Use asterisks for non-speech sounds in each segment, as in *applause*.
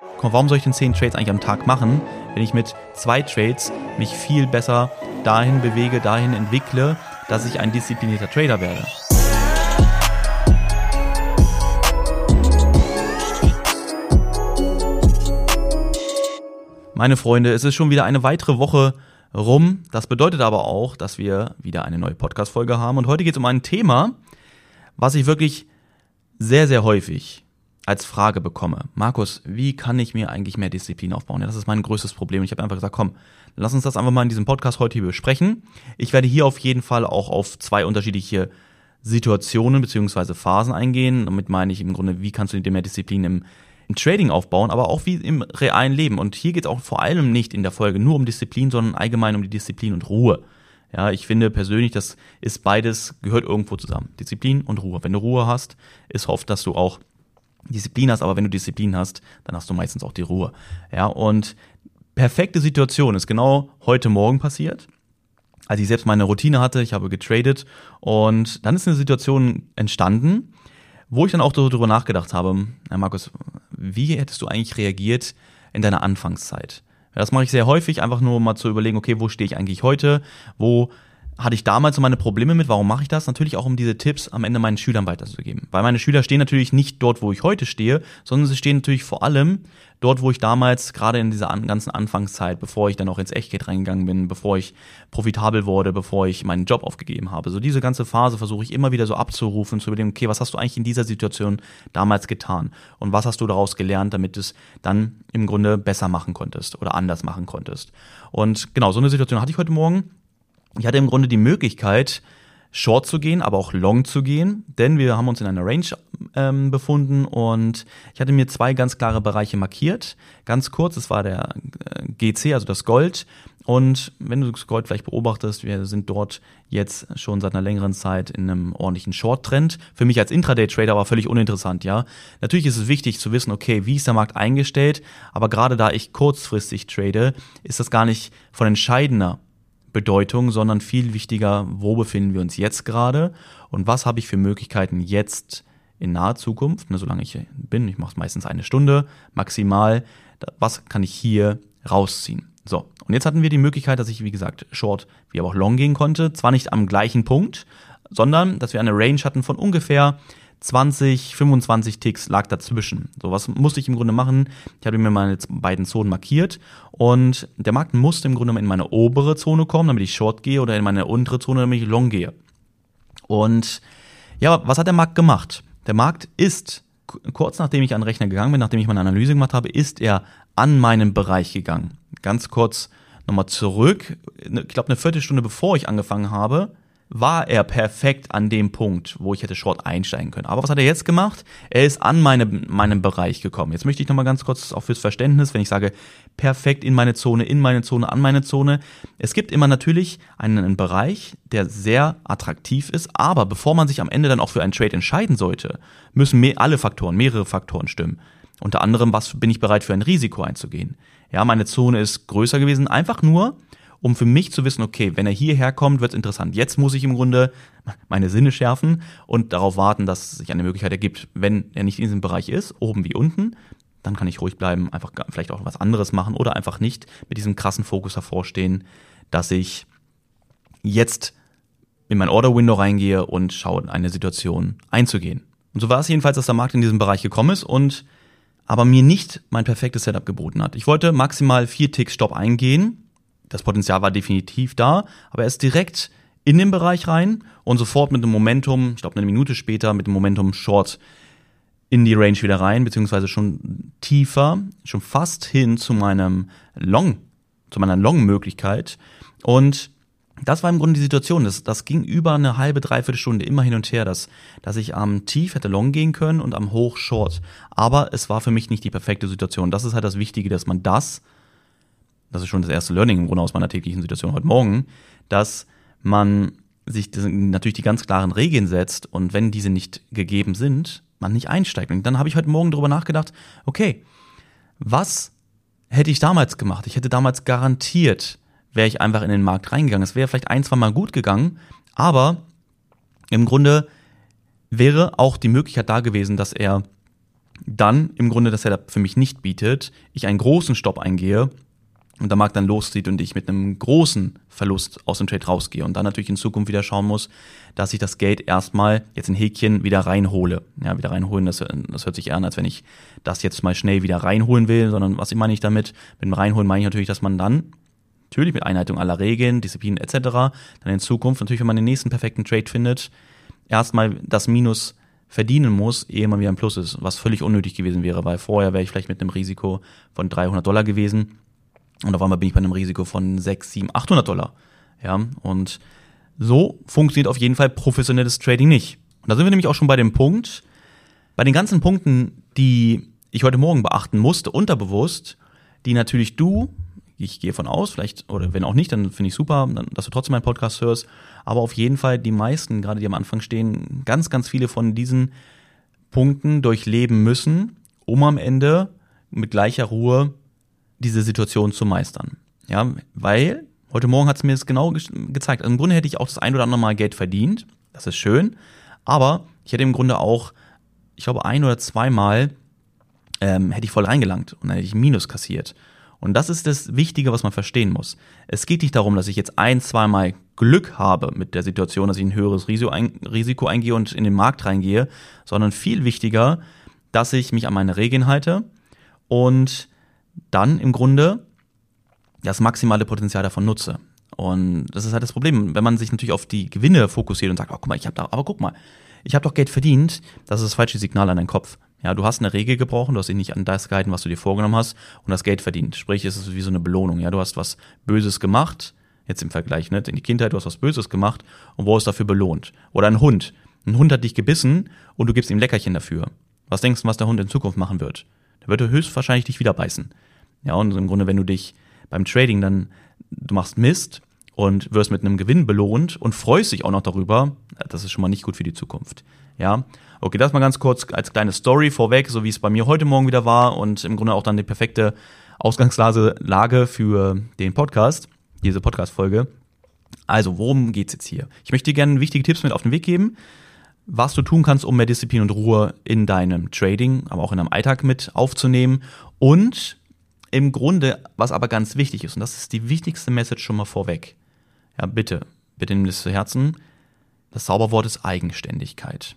Mal, warum soll ich denn 10 Trades eigentlich am Tag machen, wenn ich mit zwei Trades mich viel besser dahin bewege, dahin entwickle, dass ich ein disziplinierter Trader werde? Meine Freunde, es ist schon wieder eine weitere Woche rum. Das bedeutet aber auch, dass wir wieder eine neue Podcast-Folge haben. Und heute geht es um ein Thema, was ich wirklich sehr, sehr häufig als Frage bekomme. Markus, wie kann ich mir eigentlich mehr Disziplin aufbauen? Ja, das ist mein größtes Problem. Ich habe einfach gesagt, komm, lass uns das einfach mal in diesem Podcast heute hier besprechen. Ich werde hier auf jeden Fall auch auf zwei unterschiedliche Situationen beziehungsweise Phasen eingehen. Damit meine ich im Grunde, wie kannst du dir mehr Disziplin im im Trading aufbauen, aber auch wie im realen Leben. Und hier geht es auch vor allem nicht in der Folge nur um Disziplin, sondern allgemein um die Disziplin und Ruhe. Ja, ich finde persönlich, das ist beides, gehört irgendwo zusammen. Disziplin und Ruhe. Wenn du Ruhe hast, ist oft, dass du auch Disziplin hast, aber wenn du Disziplin hast, dann hast du meistens auch die Ruhe. Ja, und perfekte Situation ist genau heute Morgen passiert als ich selbst meine Routine hatte, ich habe getradet und dann ist eine Situation entstanden, wo ich dann auch darüber nachgedacht habe, Herr Markus, wie hättest du eigentlich reagiert in deiner Anfangszeit? Das mache ich sehr häufig, einfach nur mal zu überlegen, okay, wo stehe ich eigentlich heute? Wo hatte ich damals so meine Probleme mit. Warum mache ich das? Natürlich auch, um diese Tipps am Ende meinen Schülern weiterzugeben. Weil meine Schüler stehen natürlich nicht dort, wo ich heute stehe, sondern sie stehen natürlich vor allem dort, wo ich damals, gerade in dieser ganzen Anfangszeit, bevor ich dann auch ins Echtgeld reingegangen bin, bevor ich profitabel wurde, bevor ich meinen Job aufgegeben habe. So diese ganze Phase versuche ich immer wieder so abzurufen, zu überlegen, okay, was hast du eigentlich in dieser Situation damals getan? Und was hast du daraus gelernt, damit du es dann im Grunde besser machen konntest oder anders machen konntest? Und genau, so eine Situation hatte ich heute Morgen ich hatte im Grunde die Möglichkeit, Short zu gehen, aber auch Long zu gehen, denn wir haben uns in einer Range ähm, befunden und ich hatte mir zwei ganz klare Bereiche markiert. Ganz kurz, es war der äh, GC, also das Gold. Und wenn du das Gold vielleicht beobachtest, wir sind dort jetzt schon seit einer längeren Zeit in einem ordentlichen Short-Trend. Für mich als Intraday-Trader aber völlig uninteressant, ja. Natürlich ist es wichtig zu wissen, okay, wie ist der Markt eingestellt, aber gerade da ich kurzfristig trade, ist das gar nicht von entscheidender Bedeutung, sondern viel wichtiger, wo befinden wir uns jetzt gerade und was habe ich für Möglichkeiten jetzt in naher Zukunft, ne, solange ich bin, ich mache es meistens eine Stunde maximal, was kann ich hier rausziehen. So, und jetzt hatten wir die Möglichkeit, dass ich, wie gesagt, Short wie aber auch Long gehen konnte, zwar nicht am gleichen Punkt, sondern dass wir eine Range hatten von ungefähr 20, 25 Ticks lag dazwischen. So, was musste ich im Grunde machen? Ich habe mir meine beiden Zonen markiert und der Markt musste im Grunde in meine obere Zone kommen, damit ich Short gehe oder in meine untere Zone, damit ich Long gehe. Und ja, was hat der Markt gemacht? Der Markt ist, kurz nachdem ich an den Rechner gegangen bin, nachdem ich meine Analyse gemacht habe, ist er an meinen Bereich gegangen. Ganz kurz nochmal zurück. Ich glaube, eine Viertelstunde bevor ich angefangen habe, war er perfekt an dem Punkt, wo ich hätte Short einsteigen können. Aber was hat er jetzt gemacht? Er ist an meine, meinem Bereich gekommen. Jetzt möchte ich nochmal ganz kurz auch fürs Verständnis, wenn ich sage, perfekt in meine Zone, in meine Zone, an meine Zone. Es gibt immer natürlich einen Bereich, der sehr attraktiv ist, aber bevor man sich am Ende dann auch für einen Trade entscheiden sollte, müssen alle Faktoren, mehrere Faktoren stimmen. Unter anderem, was bin ich bereit für ein Risiko einzugehen? Ja, meine Zone ist größer gewesen, einfach nur, um für mich zu wissen, okay, wenn er hierher kommt, wird es interessant. Jetzt muss ich im Grunde meine Sinne schärfen und darauf warten, dass sich eine Möglichkeit ergibt. Wenn er nicht in diesem Bereich ist, oben wie unten, dann kann ich ruhig bleiben, einfach vielleicht auch was anderes machen oder einfach nicht mit diesem krassen Fokus hervorstehen, dass ich jetzt in mein Order-Window reingehe und schaue, eine Situation einzugehen. Und so war es jedenfalls, dass der Markt in diesem Bereich gekommen ist und aber mir nicht mein perfektes Setup geboten hat. Ich wollte maximal vier Ticks Stop eingehen das Potenzial war definitiv da, aber er ist direkt in den Bereich rein und sofort mit dem Momentum, ich glaube eine Minute später, mit dem Momentum Short in die Range wieder rein, beziehungsweise schon tiefer, schon fast hin zu meinem Long, zu meiner Long-Möglichkeit. Und das war im Grunde die Situation. Das, das ging über eine halbe, dreiviertel Stunde immer hin und her, dass, dass ich am Tief hätte Long gehen können und am Hoch Short. Aber es war für mich nicht die perfekte Situation. Das ist halt das Wichtige, dass man das das ist schon das erste Learning im Grunde aus meiner täglichen Situation heute Morgen, dass man sich natürlich die ganz klaren Regeln setzt und wenn diese nicht gegeben sind, man nicht einsteigt. Und dann habe ich heute Morgen darüber nachgedacht, okay, was hätte ich damals gemacht? Ich hätte damals garantiert, wäre ich einfach in den Markt reingegangen. Es wäre vielleicht ein, zwei Mal gut gegangen, aber im Grunde wäre auch die Möglichkeit da gewesen, dass er dann im Grunde das Setup für mich nicht bietet, ich einen großen Stopp eingehe und der Markt dann loszieht und ich mit einem großen Verlust aus dem Trade rausgehe und dann natürlich in Zukunft wieder schauen muss, dass ich das Geld erstmal jetzt in Häkchen wieder reinhole. Ja, wieder reinholen, das, das hört sich an, als wenn ich das jetzt mal schnell wieder reinholen will, sondern was meine ich damit? Mit dem Reinholen meine ich natürlich, dass man dann natürlich mit Einhaltung aller Regeln, Disziplinen etc. dann in Zukunft natürlich, wenn man den nächsten perfekten Trade findet, erstmal das Minus verdienen muss, ehe man wieder im Plus ist, was völlig unnötig gewesen wäre, weil vorher wäre ich vielleicht mit einem Risiko von 300 Dollar gewesen und auf einmal bin ich bei einem Risiko von 6, 7, 800 Dollar. Ja, und so funktioniert auf jeden Fall professionelles Trading nicht. Und da sind wir nämlich auch schon bei dem Punkt, bei den ganzen Punkten, die ich heute Morgen beachten musste, unterbewusst, die natürlich du, ich gehe von aus, vielleicht, oder wenn auch nicht, dann finde ich super, dass du trotzdem meinen Podcast hörst, aber auf jeden Fall die meisten, gerade die am Anfang stehen, ganz, ganz viele von diesen Punkten durchleben müssen, um am Ende mit gleicher Ruhe diese Situation zu meistern. Ja, weil heute Morgen hat es mir das genau ge gezeigt. Also Im Grunde hätte ich auch das ein oder andere Mal Geld verdient. Das ist schön. Aber ich hätte im Grunde auch, ich glaube, ein oder zweimal ähm, hätte ich voll reingelangt und dann hätte ich Minus kassiert. Und das ist das Wichtige, was man verstehen muss. Es geht nicht darum, dass ich jetzt ein, zweimal Glück habe mit der Situation, dass ich ein höheres Risiko eingehe und in den Markt reingehe, sondern viel wichtiger, dass ich mich an meine Regeln halte und dann im Grunde das maximale Potenzial davon nutze. Und das ist halt das Problem, wenn man sich natürlich auf die Gewinne fokussiert und sagt, oh, guck mal, ich habe da, aber guck mal, ich habe doch Geld verdient, das ist das falsche Signal an deinen Kopf. Ja, du hast eine Regel gebrochen, du hast dich nicht an das gehalten, was du dir vorgenommen hast und das Geld verdient. Sprich, es ist wie so eine Belohnung. Ja, du hast was Böses gemacht, jetzt im Vergleich, ne, in die Kindheit, du hast was Böses gemacht und wo ist dafür belohnt? Oder ein Hund. Ein Hund hat dich gebissen und du gibst ihm Leckerchen dafür. Was denkst du, was der Hund in Zukunft machen wird? Der wird höchstwahrscheinlich dich wieder beißen. Ja, und im Grunde, wenn du dich beim Trading dann, du machst Mist und wirst mit einem Gewinn belohnt und freust dich auch noch darüber, das ist schon mal nicht gut für die Zukunft. Ja, okay, das mal ganz kurz als kleine Story vorweg, so wie es bei mir heute Morgen wieder war und im Grunde auch dann die perfekte Ausgangslage für den Podcast, diese Podcast-Folge. Also, worum geht's jetzt hier? Ich möchte dir gerne wichtige Tipps mit auf den Weg geben, was du tun kannst, um mehr Disziplin und Ruhe in deinem Trading, aber auch in deinem Alltag mit aufzunehmen und im Grunde, was aber ganz wichtig ist, und das ist die wichtigste Message schon mal vorweg. Ja, bitte, bitte nimm das zu Herzen. Das Zauberwort ist Eigenständigkeit.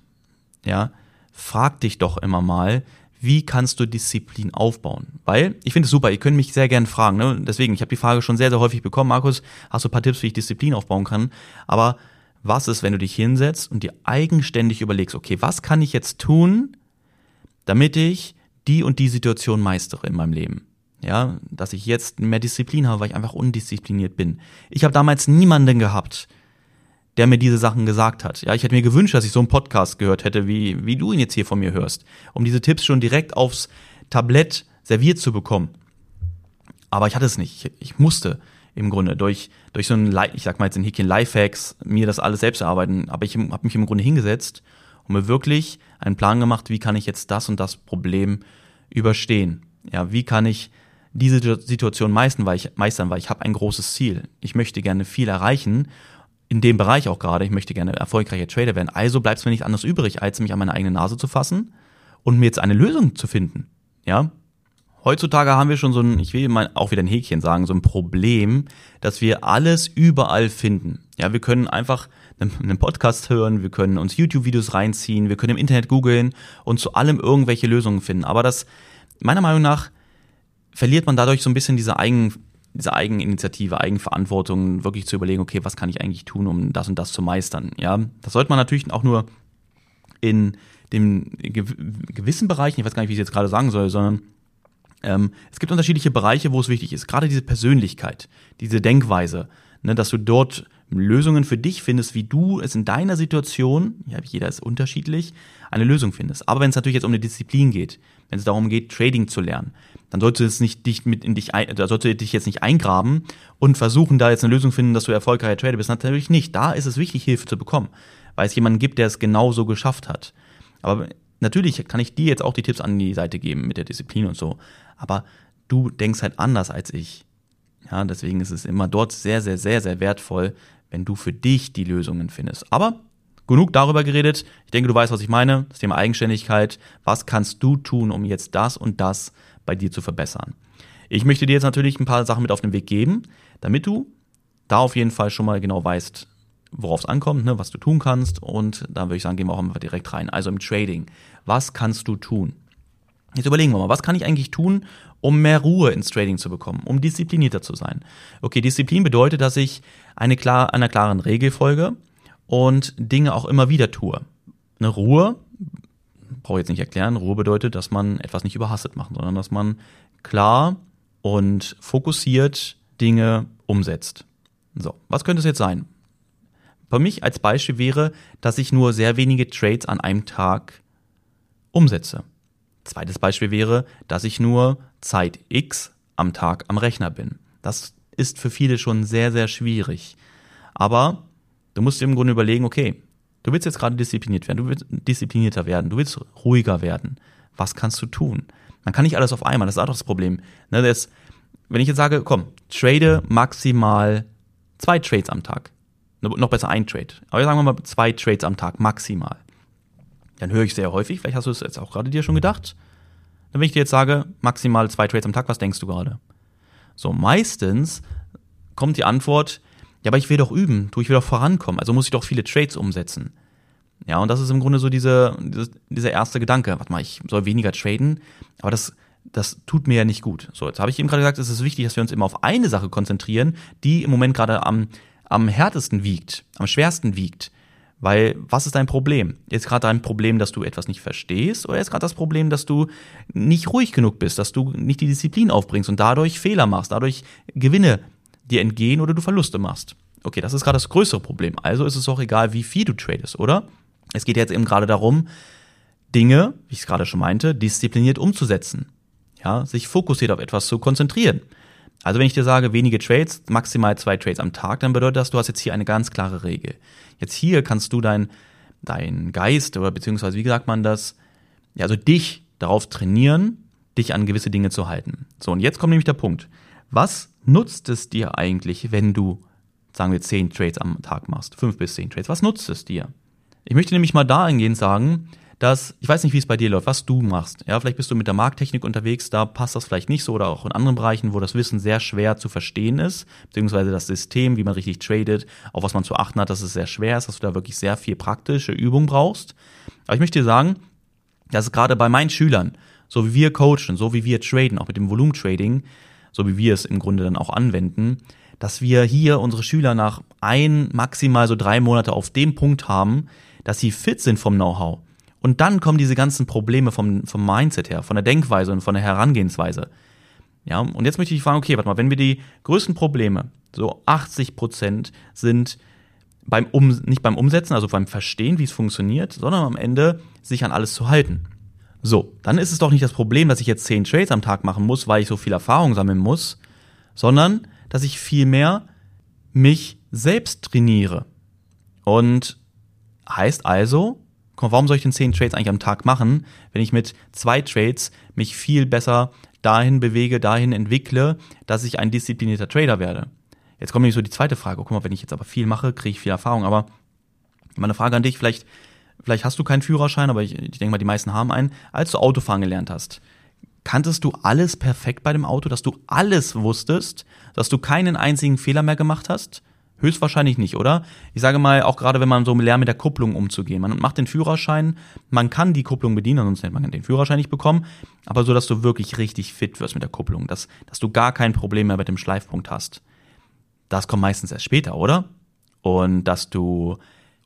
Ja, frag dich doch immer mal, wie kannst du Disziplin aufbauen? Weil, ich finde es super, ihr könnt mich sehr gerne fragen. Ne? Deswegen, ich habe die Frage schon sehr, sehr häufig bekommen. Markus, hast du ein paar Tipps, wie ich Disziplin aufbauen kann? Aber was ist, wenn du dich hinsetzt und dir eigenständig überlegst, okay, was kann ich jetzt tun, damit ich die und die Situation meistere in meinem Leben? Ja, dass ich jetzt mehr Disziplin habe, weil ich einfach undiszipliniert bin. Ich habe damals niemanden gehabt, der mir diese Sachen gesagt hat. Ja, ich hätte mir gewünscht, dass ich so einen Podcast gehört hätte, wie, wie du ihn jetzt hier von mir hörst, um diese Tipps schon direkt aufs Tablett serviert zu bekommen. Aber ich hatte es nicht. Ich, ich musste im Grunde durch, durch so ein, ich sag mal jetzt in Häkchen Lifehacks, mir das alles selbst erarbeiten. Aber ich habe mich im Grunde hingesetzt und mir wirklich einen Plan gemacht, wie kann ich jetzt das und das Problem überstehen. Ja, wie kann ich diese Situation meistern, weil ich, meistern, weil ich habe ein großes Ziel. Ich möchte gerne viel erreichen, in dem Bereich auch gerade. Ich möchte gerne erfolgreicher Trader werden. Also bleibt es mir nicht anders übrig, als mich an meine eigene Nase zu fassen und mir jetzt eine Lösung zu finden. Ja, Heutzutage haben wir schon so ein, ich will mal auch wieder ein Häkchen sagen, so ein Problem, dass wir alles überall finden. Ja, wir können einfach einen Podcast hören, wir können uns YouTube-Videos reinziehen, wir können im Internet googeln und zu allem irgendwelche Lösungen finden. Aber das, meiner Meinung nach, verliert man dadurch so ein bisschen diese Eigen, diese Eigeninitiative, Eigenverantwortung, wirklich zu überlegen, okay, was kann ich eigentlich tun, um das und das zu meistern. Ja, das sollte man natürlich auch nur in dem gewissen Bereichen, ich weiß gar nicht, wie ich es jetzt gerade sagen soll, sondern ähm, es gibt unterschiedliche Bereiche, wo es wichtig ist. Gerade diese Persönlichkeit, diese Denkweise, ne, dass du dort Lösungen für dich findest, wie du es in deiner Situation, ja, jeder ist unterschiedlich, eine Lösung findest. Aber wenn es natürlich jetzt um eine Disziplin geht, wenn es darum geht, Trading zu lernen, dann solltest du jetzt nicht dich mit in dich, da solltest du dich jetzt nicht eingraben und versuchen, da jetzt eine Lösung finden, dass du erfolgreicher Trader bist. Natürlich nicht. Da ist es wichtig, Hilfe zu bekommen, weil es jemanden gibt, der es genauso geschafft hat. Aber natürlich kann ich dir jetzt auch die Tipps an die Seite geben mit der Disziplin und so. Aber du denkst halt anders als ich. Ja, deswegen ist es immer dort sehr, sehr, sehr, sehr wertvoll, wenn du für dich die Lösungen findest. Aber genug darüber geredet. Ich denke, du weißt, was ich meine. Das Thema Eigenständigkeit. Was kannst du tun, um jetzt das und das bei dir zu verbessern? Ich möchte dir jetzt natürlich ein paar Sachen mit auf den Weg geben, damit du da auf jeden Fall schon mal genau weißt, worauf es ankommt, ne, was du tun kannst. Und da würde ich sagen, gehen wir auch einfach direkt rein. Also im Trading. Was kannst du tun? Jetzt überlegen wir mal, was kann ich eigentlich tun, um mehr Ruhe ins Trading zu bekommen, um disziplinierter zu sein? Okay, Disziplin bedeutet, dass ich eine klar, einer klaren Regel folge und Dinge auch immer wieder tue. Eine Ruhe, brauche ich jetzt nicht erklären, Ruhe bedeutet, dass man etwas nicht überhastet macht, sondern dass man klar und fokussiert Dinge umsetzt. So, was könnte es jetzt sein? Für mich als Beispiel wäre, dass ich nur sehr wenige Trades an einem Tag umsetze. Zweites Beispiel wäre, dass ich nur Zeit X am Tag am Rechner bin. Das ist für viele schon sehr, sehr schwierig. Aber du musst im Grunde überlegen, okay, du willst jetzt gerade diszipliniert werden, du willst disziplinierter werden, du willst ruhiger werden. Was kannst du tun? Man kann nicht alles auf einmal, das ist auch das Problem. Ne, das, wenn ich jetzt sage, komm, trade maximal zwei Trades am Tag. Noch besser ein Trade. Aber sagen wir mal zwei Trades am Tag maximal. Dann höre ich sehr häufig, vielleicht hast du es jetzt auch gerade dir schon gedacht. Dann, wenn ich dir jetzt sage, maximal zwei Trades am Tag, was denkst du gerade? So, meistens kommt die Antwort, ja, aber ich will doch üben, du, ich will doch vorankommen, also muss ich doch viele Trades umsetzen. Ja, und das ist im Grunde so diese, diese, dieser erste Gedanke. Warte mal, ich soll weniger traden, aber das, das tut mir ja nicht gut. So, jetzt habe ich eben gerade gesagt, es ist wichtig, dass wir uns immer auf eine Sache konzentrieren, die im Moment gerade am, am härtesten wiegt, am schwersten wiegt. Weil, was ist dein Problem? Ist gerade dein Problem, dass du etwas nicht verstehst, oder ist gerade das Problem, dass du nicht ruhig genug bist, dass du nicht die Disziplin aufbringst und dadurch Fehler machst, dadurch Gewinne dir entgehen oder du Verluste machst? Okay, das ist gerade das größere Problem. Also ist es auch egal, wie viel du tradest, oder? Es geht jetzt eben gerade darum, Dinge, wie ich es gerade schon meinte, diszipliniert umzusetzen. Ja, sich fokussiert auf etwas zu konzentrieren. Also wenn ich dir sage, wenige Trades, maximal zwei Trades am Tag, dann bedeutet das, du hast jetzt hier eine ganz klare Regel. Jetzt hier kannst du dein, dein Geist oder beziehungsweise wie sagt man das, ja, also dich darauf trainieren, dich an gewisse Dinge zu halten. So, und jetzt kommt nämlich der Punkt. Was nutzt es dir eigentlich, wenn du, sagen wir, zehn Trades am Tag machst? Fünf bis zehn Trades. Was nutzt es dir? Ich möchte nämlich mal dahingehend sagen, dass, ich weiß nicht, wie es bei dir läuft, was du machst. Ja, vielleicht bist du mit der Markttechnik unterwegs, da passt das vielleicht nicht so oder auch in anderen Bereichen, wo das Wissen sehr schwer zu verstehen ist, beziehungsweise das System, wie man richtig tradet, auf was man zu achten hat, dass es sehr schwer ist, dass du da wirklich sehr viel praktische Übung brauchst. Aber ich möchte dir sagen, dass gerade bei meinen Schülern, so wie wir coachen, so wie wir traden, auch mit dem Volumentrading, so wie wir es im Grunde dann auch anwenden, dass wir hier unsere Schüler nach ein, maximal so drei Monate auf dem Punkt haben, dass sie fit sind vom Know-how und dann kommen diese ganzen Probleme vom, vom Mindset her, von der Denkweise und von der Herangehensweise. Ja, und jetzt möchte ich fragen, okay, warte mal, wenn wir die größten Probleme, so 80 Prozent sind beim um, nicht beim Umsetzen, also beim Verstehen, wie es funktioniert, sondern am Ende sich an alles zu halten. So, dann ist es doch nicht das Problem, dass ich jetzt 10 Trades am Tag machen muss, weil ich so viel Erfahrung sammeln muss, sondern dass ich vielmehr mich selbst trainiere. Und heißt also, Mal, warum soll ich denn zehn Trades eigentlich am Tag machen, wenn ich mit zwei Trades mich viel besser dahin bewege, dahin entwickle, dass ich ein disziplinierter Trader werde? Jetzt kommt nämlich so die zweite Frage. Guck mal, wenn ich jetzt aber viel mache, kriege ich viel Erfahrung. Aber meine Frage an dich, vielleicht, vielleicht hast du keinen Führerschein, aber ich, ich denke mal, die meisten haben einen. Als du Autofahren gelernt hast, kanntest du alles perfekt bei dem Auto, dass du alles wusstest, dass du keinen einzigen Fehler mehr gemacht hast? Höchstwahrscheinlich nicht, oder? Ich sage mal, auch gerade wenn man so lernt, mit der Kupplung umzugehen. Man macht den Führerschein, man kann die Kupplung bedienen, sonst hätte man den Führerschein nicht bekommen, aber so, dass du wirklich richtig fit wirst mit der Kupplung, dass, dass du gar kein Problem mehr mit dem Schleifpunkt hast. Das kommt meistens erst später, oder? Und dass du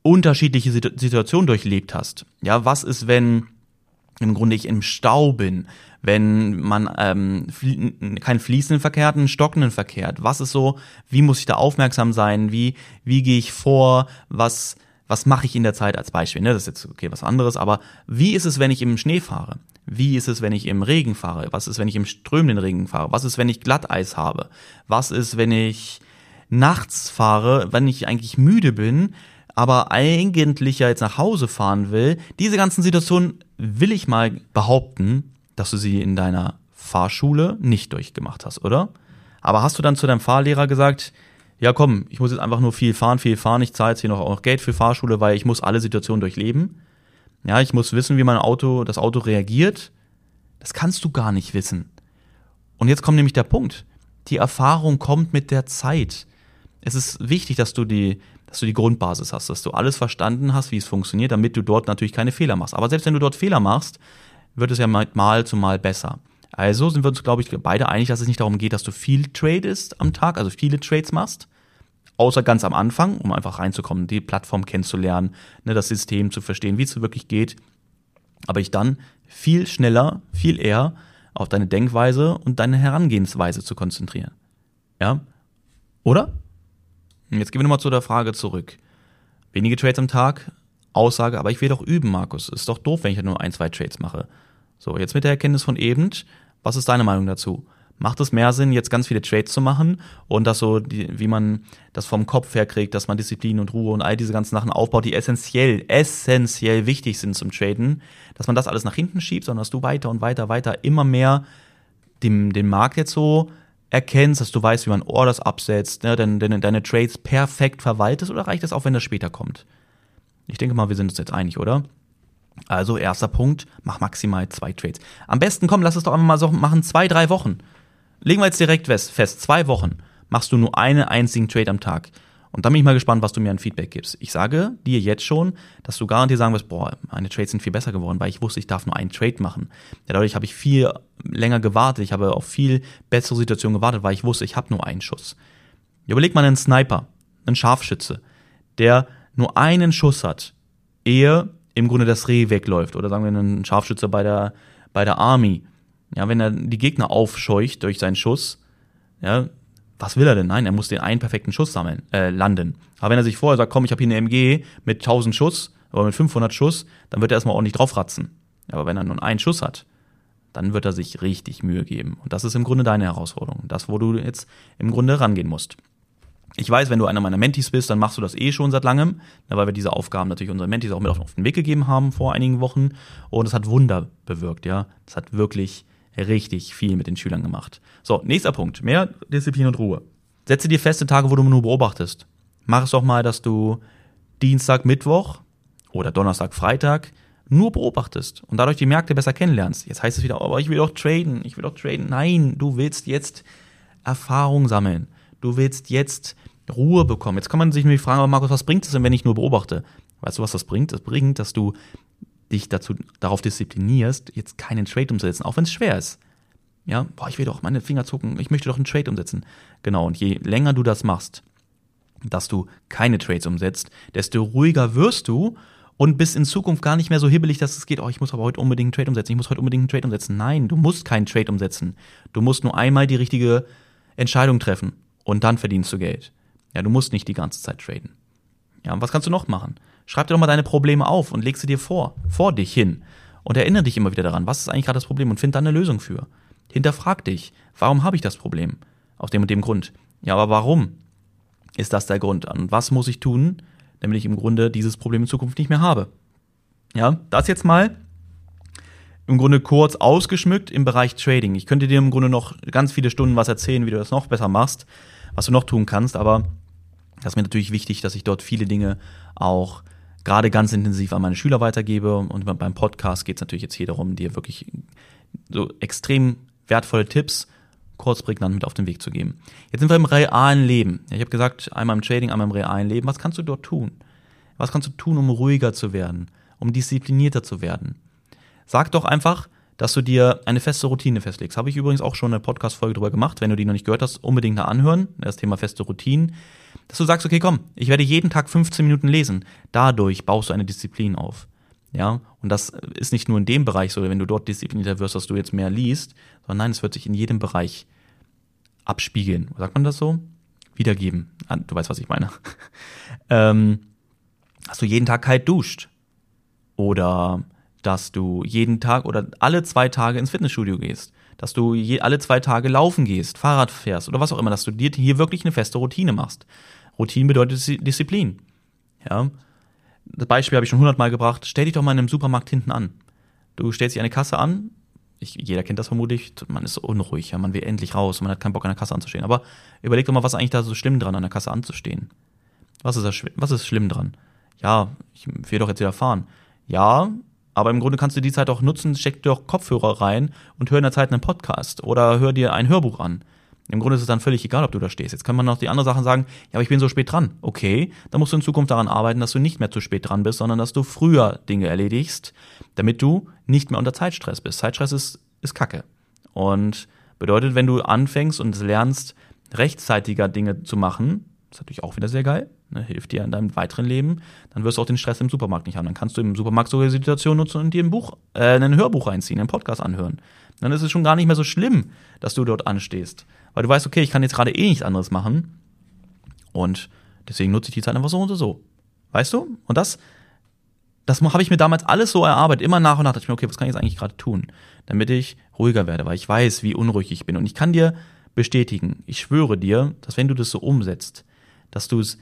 unterschiedliche Situationen durchlebt hast. Ja, was ist, wenn im Grunde ich im Stau bin, wenn man ähm, keinen fließenden Verkehr hat, einen stockenden Verkehr hat. Was ist so, wie muss ich da aufmerksam sein, wie, wie gehe ich vor, was, was mache ich in der Zeit als Beispiel, ne? das ist jetzt okay was anderes, aber wie ist es, wenn ich im Schnee fahre? Wie ist es, wenn ich im Regen fahre? Was ist, wenn ich im strömenden Regen fahre? Was ist, wenn ich Glatteis habe? Was ist, wenn ich nachts fahre, wenn ich eigentlich müde bin, aber eigentlich ja jetzt nach Hause fahren will? Diese ganzen Situationen will ich mal behaupten, dass du sie in deiner Fahrschule nicht durchgemacht hast, oder? Aber hast du dann zu deinem Fahrlehrer gesagt, ja komm, ich muss jetzt einfach nur viel fahren, viel fahren, ich zahle jetzt hier noch auch Geld für Fahrschule, weil ich muss alle Situationen durchleben. Ja, ich muss wissen, wie mein Auto, das Auto reagiert. Das kannst du gar nicht wissen. Und jetzt kommt nämlich der Punkt. Die Erfahrung kommt mit der Zeit. Es ist wichtig, dass du die, dass du die Grundbasis hast, dass du alles verstanden hast, wie es funktioniert, damit du dort natürlich keine Fehler machst. Aber selbst wenn du dort Fehler machst, wird es ja mal zu mal besser. Also sind wir uns, glaube ich, beide einig, dass es nicht darum geht, dass du viel tradest am Tag, also viele Trades machst, außer ganz am Anfang, um einfach reinzukommen, die Plattform kennenzulernen, ne, das System zu verstehen, wie es wirklich geht. Aber ich dann viel schneller, viel eher auf deine Denkweise und deine Herangehensweise zu konzentrieren. Ja? Oder? Jetzt gehen wir nochmal zu der Frage zurück. Wenige Trades am Tag, Aussage, aber ich will doch üben, Markus. Ist doch doof, wenn ich nur ein, zwei Trades mache. So, jetzt mit der Erkenntnis von eben, was ist deine Meinung dazu? Macht es mehr Sinn, jetzt ganz viele Trades zu machen und das so, die, wie man das vom Kopf her kriegt, dass man Disziplin und Ruhe und all diese ganzen Sachen aufbaut, die essentiell, essentiell wichtig sind zum Traden, dass man das alles nach hinten schiebt, sondern dass du weiter und weiter, weiter immer mehr dem, den Markt jetzt so erkennst, dass du weißt, wie man Orders absetzt, ne, deine, deine, deine Trades perfekt verwaltest oder reicht es auch, wenn das später kommt? Ich denke mal, wir sind uns jetzt einig, oder? Also erster Punkt, mach maximal zwei Trades. Am besten, komm, lass es doch einfach mal so machen, zwei, drei Wochen. Legen wir jetzt direkt fest, zwei Wochen machst du nur einen einzigen Trade am Tag. Und dann bin ich mal gespannt, was du mir an Feedback gibst. Ich sage dir jetzt schon, dass du garantiert sagen wirst, boah, meine Trades sind viel besser geworden, weil ich wusste, ich darf nur einen Trade machen. Ja, dadurch habe ich viel länger gewartet, ich habe auf viel bessere Situationen gewartet, weil ich wusste, ich habe nur einen Schuss. Überleg mal einen Sniper, einen Scharfschütze, der nur einen Schuss hat, ehe im Grunde das Reh wegläuft. Oder sagen wir einen Scharfschütze bei der, bei der Army. Ja, wenn er die Gegner aufscheucht durch seinen Schuss, ja, was will er denn? Nein, er muss den einen perfekten Schuss sammeln, äh, landen. Aber wenn er sich vorher sagt, komm, ich habe hier eine MG mit 1000 Schuss oder mit 500 Schuss, dann wird er erstmal ordentlich draufratzen. Aber wenn er nur einen Schuss hat, dann wird er sich richtig Mühe geben. Und das ist im Grunde deine Herausforderung. Das, wo du jetzt im Grunde rangehen musst. Ich weiß, wenn du einer meiner Mentis bist, dann machst du das eh schon seit langem, ne, weil wir diese Aufgaben natürlich unseren Mentis auch mit auf den Weg gegeben haben vor einigen Wochen. Und es hat Wunder bewirkt, ja. Es hat wirklich richtig viel mit den Schülern gemacht. So, nächster Punkt. Mehr Disziplin und Ruhe. Setze dir feste Tage, wo du nur beobachtest. Mach es doch mal, dass du Dienstag, Mittwoch oder Donnerstag, Freitag nur beobachtest und dadurch die Märkte besser kennenlernst. Jetzt heißt es wieder, aber ich will doch traden, ich will doch traden. Nein, du willst jetzt Erfahrung sammeln. Du willst jetzt Ruhe bekommen. Jetzt kann man sich nämlich fragen, aber Markus, was bringt es denn, wenn ich nur beobachte? Weißt du, was das bringt? Das bringt, dass du dich dazu, darauf disziplinierst, jetzt keinen Trade umzusetzen, auch wenn es schwer ist. Ja, boah, ich will doch meine Finger zucken, ich möchte doch einen Trade umsetzen. Genau, und je länger du das machst, dass du keine Trades umsetzt, desto ruhiger wirst du und bist in Zukunft gar nicht mehr so hibbelig, dass es geht, oh, ich muss aber heute unbedingt einen Trade umsetzen, ich muss heute unbedingt einen Trade umsetzen. Nein, du musst keinen Trade umsetzen. Du musst nur einmal die richtige Entscheidung treffen und dann verdienst du Geld. Ja, du musst nicht die ganze Zeit traden. Ja, und was kannst du noch machen? Schreib dir doch mal deine Probleme auf und leg sie dir vor, vor dich hin. Und erinnere dich immer wieder daran, was ist eigentlich gerade das Problem und find dann eine Lösung für. Hinterfrag dich, warum habe ich das Problem? Aus dem und dem Grund. Ja, aber warum ist das der Grund? Und was muss ich tun, damit ich im Grunde dieses Problem in Zukunft nicht mehr habe? Ja, das jetzt mal im Grunde kurz ausgeschmückt im Bereich Trading. Ich könnte dir im Grunde noch ganz viele Stunden was erzählen, wie du das noch besser machst, was du noch tun kannst, aber das ist mir natürlich wichtig, dass ich dort viele Dinge auch gerade ganz intensiv an meine Schüler weitergebe. Und beim Podcast geht es natürlich jetzt hier darum, dir wirklich so extrem wertvolle Tipps kurz prägnant mit auf den Weg zu geben. Jetzt sind wir im realen Leben. Ich habe gesagt, einmal im Trading, einmal im realen Leben. Was kannst du dort tun? Was kannst du tun, um ruhiger zu werden, um disziplinierter zu werden? Sag doch einfach, dass du dir eine feste Routine festlegst. Habe ich übrigens auch schon eine Podcast-Folge drüber gemacht. Wenn du die noch nicht gehört hast, unbedingt da anhören. Das Thema feste Routinen dass du sagst, okay, komm, ich werde jeden Tag 15 Minuten lesen. Dadurch baust du eine Disziplin auf. Ja, und das ist nicht nur in dem Bereich so, wenn du dort disziplinierter wirst, dass du jetzt mehr liest, sondern nein, es wird sich in jedem Bereich abspiegeln. Sagt man das so? Wiedergeben. Ah, du weißt, was ich meine. *laughs* ähm, dass du jeden Tag kalt duscht. Oder dass du jeden Tag oder alle zwei Tage ins Fitnessstudio gehst dass du je, alle zwei Tage laufen gehst, Fahrrad fährst oder was auch immer, dass du dir hier wirklich eine feste Routine machst. Routine bedeutet Disziplin. Ja. Das Beispiel habe ich schon hundertmal gebracht. Stell dich doch mal in einem Supermarkt hinten an. Du stellst dich eine Kasse an, ich, jeder kennt das vermutlich, man ist unruhig, ja, man will endlich raus, man hat keinen Bock an der Kasse anzustehen. Aber überleg doch mal, was ist eigentlich da so schlimm dran, an der Kasse anzustehen. Was ist, da, was ist schlimm dran? Ja, ich will doch jetzt wieder fahren. Ja, aber im Grunde kannst du die Zeit auch nutzen, steck dir doch Kopfhörer rein und hör in der Zeit einen Podcast oder hör dir ein Hörbuch an. Im Grunde ist es dann völlig egal, ob du da stehst. Jetzt kann man noch die andere Sachen sagen, ja, aber ich bin so spät dran. Okay, dann musst du in Zukunft daran arbeiten, dass du nicht mehr zu spät dran bist, sondern dass du früher Dinge erledigst, damit du nicht mehr unter Zeitstress bist. Zeitstress ist, ist Kacke. Und bedeutet, wenn du anfängst und lernst, rechtzeitiger Dinge zu machen, ist natürlich auch wieder sehr geil, ne, hilft dir in deinem weiteren Leben, dann wirst du auch den Stress im Supermarkt nicht haben. Dann kannst du im Supermarkt sogar die Situation nutzen und dir ein Buch, äh, ein Hörbuch reinziehen, einen Podcast anhören. Dann ist es schon gar nicht mehr so schlimm, dass du dort anstehst. Weil du weißt, okay, ich kann jetzt gerade eh nichts anderes machen. Und deswegen nutze ich die Zeit einfach so und so. Weißt du? Und das, das habe ich mir damals alles so erarbeitet. Immer nach und nach dachte ich mir, okay, was kann ich jetzt eigentlich gerade tun? Damit ich ruhiger werde, weil ich weiß, wie unruhig ich bin. Und ich kann dir bestätigen, ich schwöre dir, dass wenn du das so umsetzt, dass du es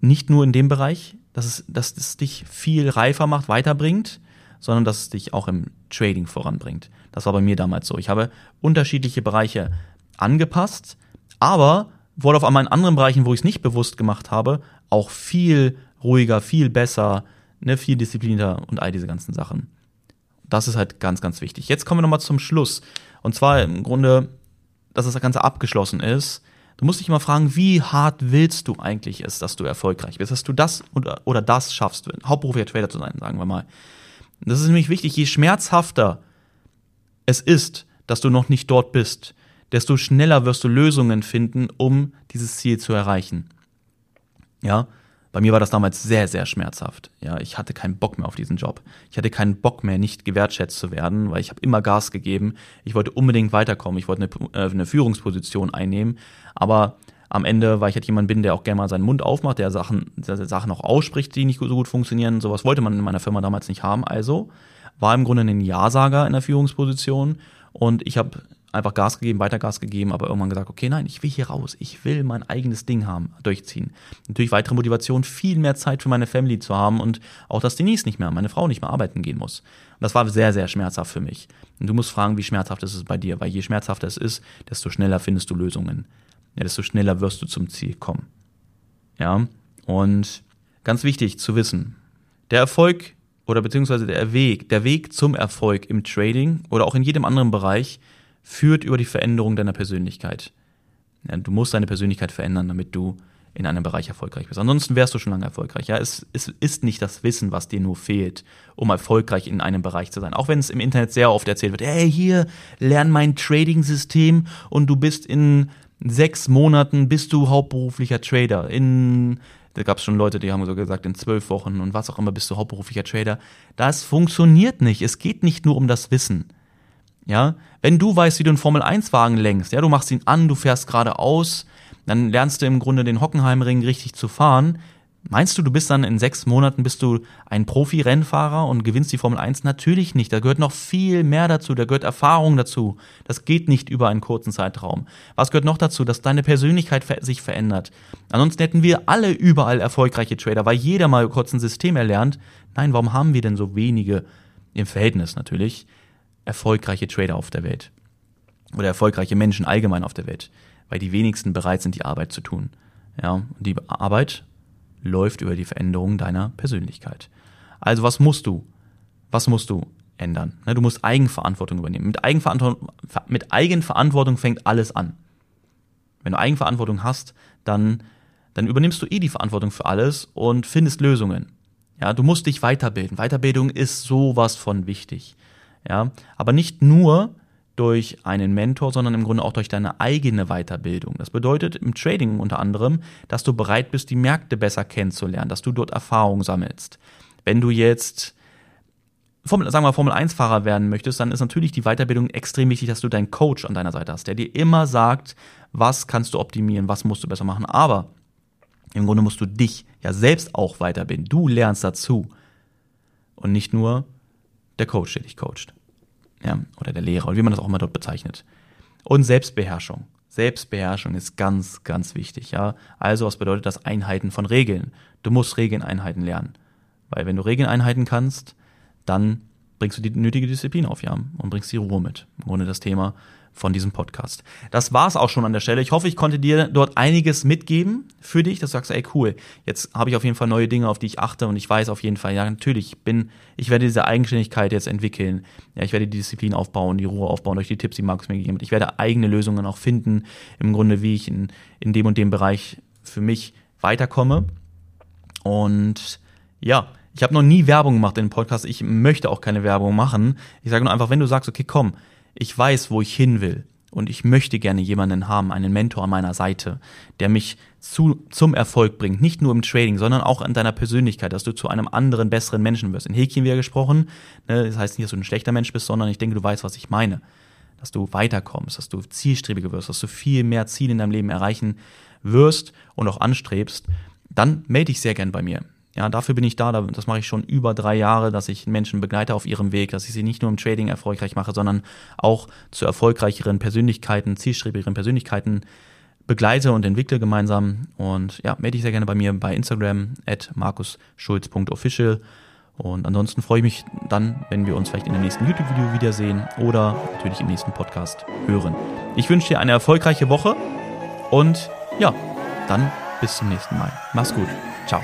nicht nur in dem Bereich, dass es, dass es dich viel reifer macht, weiterbringt, sondern dass es dich auch im Trading voranbringt. Das war bei mir damals so. Ich habe unterschiedliche Bereiche angepasst, aber wurde auf einmal in anderen Bereichen, wo ich es nicht bewusst gemacht habe, auch viel ruhiger, viel besser, ne, viel disziplinierter und all diese ganzen Sachen. Das ist halt ganz, ganz wichtig. Jetzt kommen wir nochmal zum Schluss. Und zwar im Grunde, dass das Ganze abgeschlossen ist. Du musst dich mal fragen, wie hart willst du eigentlich es, dass du erfolgreich bist, dass du das oder, oder das schaffst, hauptberuflicher Trader zu sein, sagen wir mal. Das ist nämlich wichtig, je schmerzhafter es ist, dass du noch nicht dort bist, desto schneller wirst du Lösungen finden, um dieses Ziel zu erreichen. Ja, bei mir war das damals sehr, sehr schmerzhaft. Ja, ich hatte keinen Bock mehr auf diesen Job. Ich hatte keinen Bock mehr, nicht gewertschätzt zu werden, weil ich habe immer Gas gegeben. Ich wollte unbedingt weiterkommen. Ich wollte eine, äh, eine Führungsposition einnehmen. Aber am Ende, weil ich halt jemand bin, der auch gerne mal seinen Mund aufmacht, der Sachen, der Sachen auch ausspricht, die nicht so gut funktionieren. Sowas wollte man in meiner Firma damals nicht haben. Also war im Grunde ein Ja-Sager in der Führungsposition und ich habe einfach Gas gegeben, weiter Gas gegeben, aber irgendwann gesagt, okay, nein, ich will hier raus, ich will mein eigenes Ding haben, durchziehen. Natürlich weitere Motivation, viel mehr Zeit für meine Family zu haben und auch, dass Denise nicht mehr, meine Frau nicht mehr arbeiten gehen muss. Und das war sehr, sehr schmerzhaft für mich. Und du musst fragen, wie schmerzhaft ist es bei dir, weil je schmerzhafter es ist, desto schneller findest du Lösungen. Ja, desto schneller wirst du zum Ziel kommen. Ja, und ganz wichtig zu wissen, der Erfolg oder beziehungsweise der Weg, der Weg zum Erfolg im Trading oder auch in jedem anderen Bereich führt über die Veränderung deiner Persönlichkeit. Du musst deine Persönlichkeit verändern, damit du in einem Bereich erfolgreich bist. Ansonsten wärst du schon lange erfolgreich. Ja, es, es ist nicht das Wissen, was dir nur fehlt, um erfolgreich in einem Bereich zu sein. Auch wenn es im Internet sehr oft erzählt wird, hey, hier, lern mein Trading-System und du bist in sechs Monaten bist du hauptberuflicher Trader. In da gab es schon Leute, die haben so gesagt, in zwölf Wochen und was auch immer bist du hauptberuflicher Trader. Das funktioniert nicht. Es geht nicht nur um das Wissen. Ja, wenn du weißt, wie du einen Formel-1-Wagen lenkst, ja, du machst ihn an, du fährst geradeaus, dann lernst du im Grunde den Hockenheimring richtig zu fahren. Meinst du, du bist dann in sechs Monaten bist du ein Profi-Rennfahrer und gewinnst die Formel 1? Natürlich nicht. Da gehört noch viel mehr dazu. Da gehört Erfahrung dazu. Das geht nicht über einen kurzen Zeitraum. Was gehört noch dazu? Dass deine Persönlichkeit sich verändert. Ansonsten hätten wir alle überall erfolgreiche Trader, weil jeder mal kurz ein System erlernt. Nein, warum haben wir denn so wenige, im Verhältnis natürlich, erfolgreiche Trader auf der Welt. Oder erfolgreiche Menschen allgemein auf der Welt. Weil die wenigsten bereit sind, die Arbeit zu tun. Ja, und die Arbeit läuft über die Veränderung deiner Persönlichkeit. Also was musst du? Was musst du ändern? Ne, du musst Eigenverantwortung übernehmen. Mit Eigenverantwortung, mit Eigenverantwortung fängt alles an. Wenn du Eigenverantwortung hast, dann, dann übernimmst du eh die Verantwortung für alles und findest Lösungen. Ja, du musst dich weiterbilden. Weiterbildung ist sowas von wichtig. Ja, aber nicht nur durch einen Mentor, sondern im Grunde auch durch deine eigene Weiterbildung. Das bedeutet im Trading unter anderem, dass du bereit bist, die Märkte besser kennenzulernen, dass du dort Erfahrung sammelst. Wenn du jetzt Formel, sagen wir Formel 1 Fahrer werden möchtest, dann ist natürlich die Weiterbildung extrem wichtig, dass du deinen Coach an deiner Seite hast, der dir immer sagt, was kannst du optimieren, was musst du besser machen. Aber im Grunde musst du dich ja selbst auch weiterbilden. Du lernst dazu. Und nicht nur der Coach, der dich coacht. Ja, oder der Lehrer, oder wie man das auch immer dort bezeichnet. Und Selbstbeherrschung. Selbstbeherrschung ist ganz, ganz wichtig, ja. Also, was bedeutet das Einheiten von Regeln? Du musst Regeln einhalten lernen. Weil wenn du Regeln einhalten kannst, dann bringst du die nötige Disziplin auf, ja, und bringst die Ruhe mit. Grunde das Thema von diesem Podcast. Das war's auch schon an der Stelle. Ich hoffe, ich konnte dir dort einiges mitgeben für dich, dass du sagst, ey cool, jetzt habe ich auf jeden Fall neue Dinge, auf die ich achte und ich weiß auf jeden Fall, ja natürlich, ich bin, ich werde diese Eigenständigkeit jetzt entwickeln, ja, ich werde die Disziplin aufbauen, die Ruhe aufbauen durch die Tipps, die Markus mir gegeben hat. Ich werde eigene Lösungen auch finden, im Grunde, wie ich in, in dem und dem Bereich für mich weiterkomme. Und ja, ich habe noch nie Werbung gemacht in dem Podcast. Ich möchte auch keine Werbung machen. Ich sage nur einfach, wenn du sagst, okay, komm, ich weiß, wo ich hin will und ich möchte gerne jemanden haben, einen Mentor an meiner Seite, der mich zu, zum Erfolg bringt, nicht nur im Trading, sondern auch in deiner Persönlichkeit, dass du zu einem anderen, besseren Menschen wirst. In Häkchen wieder gesprochen, ne, das heißt nicht, dass du ein schlechter Mensch bist, sondern ich denke, du weißt, was ich meine. Dass du weiterkommst, dass du zielstrebiger wirst, dass du viel mehr Ziele in deinem Leben erreichen wirst und auch anstrebst, dann melde dich sehr gern bei mir. Ja, dafür bin ich da. Das mache ich schon über drei Jahre, dass ich Menschen begleite auf ihrem Weg, dass ich sie nicht nur im Trading erfolgreich mache, sondern auch zu erfolgreicheren Persönlichkeiten, zielstrebigeren Persönlichkeiten begleite und entwickle gemeinsam. Und ja, melde dich sehr gerne bei mir bei Instagram at markusschulz.official. Und ansonsten freue ich mich dann, wenn wir uns vielleicht in dem nächsten YouTube-Video wiedersehen oder natürlich im nächsten Podcast hören. Ich wünsche dir eine erfolgreiche Woche und ja, dann bis zum nächsten Mal. Mach's gut. Ciao.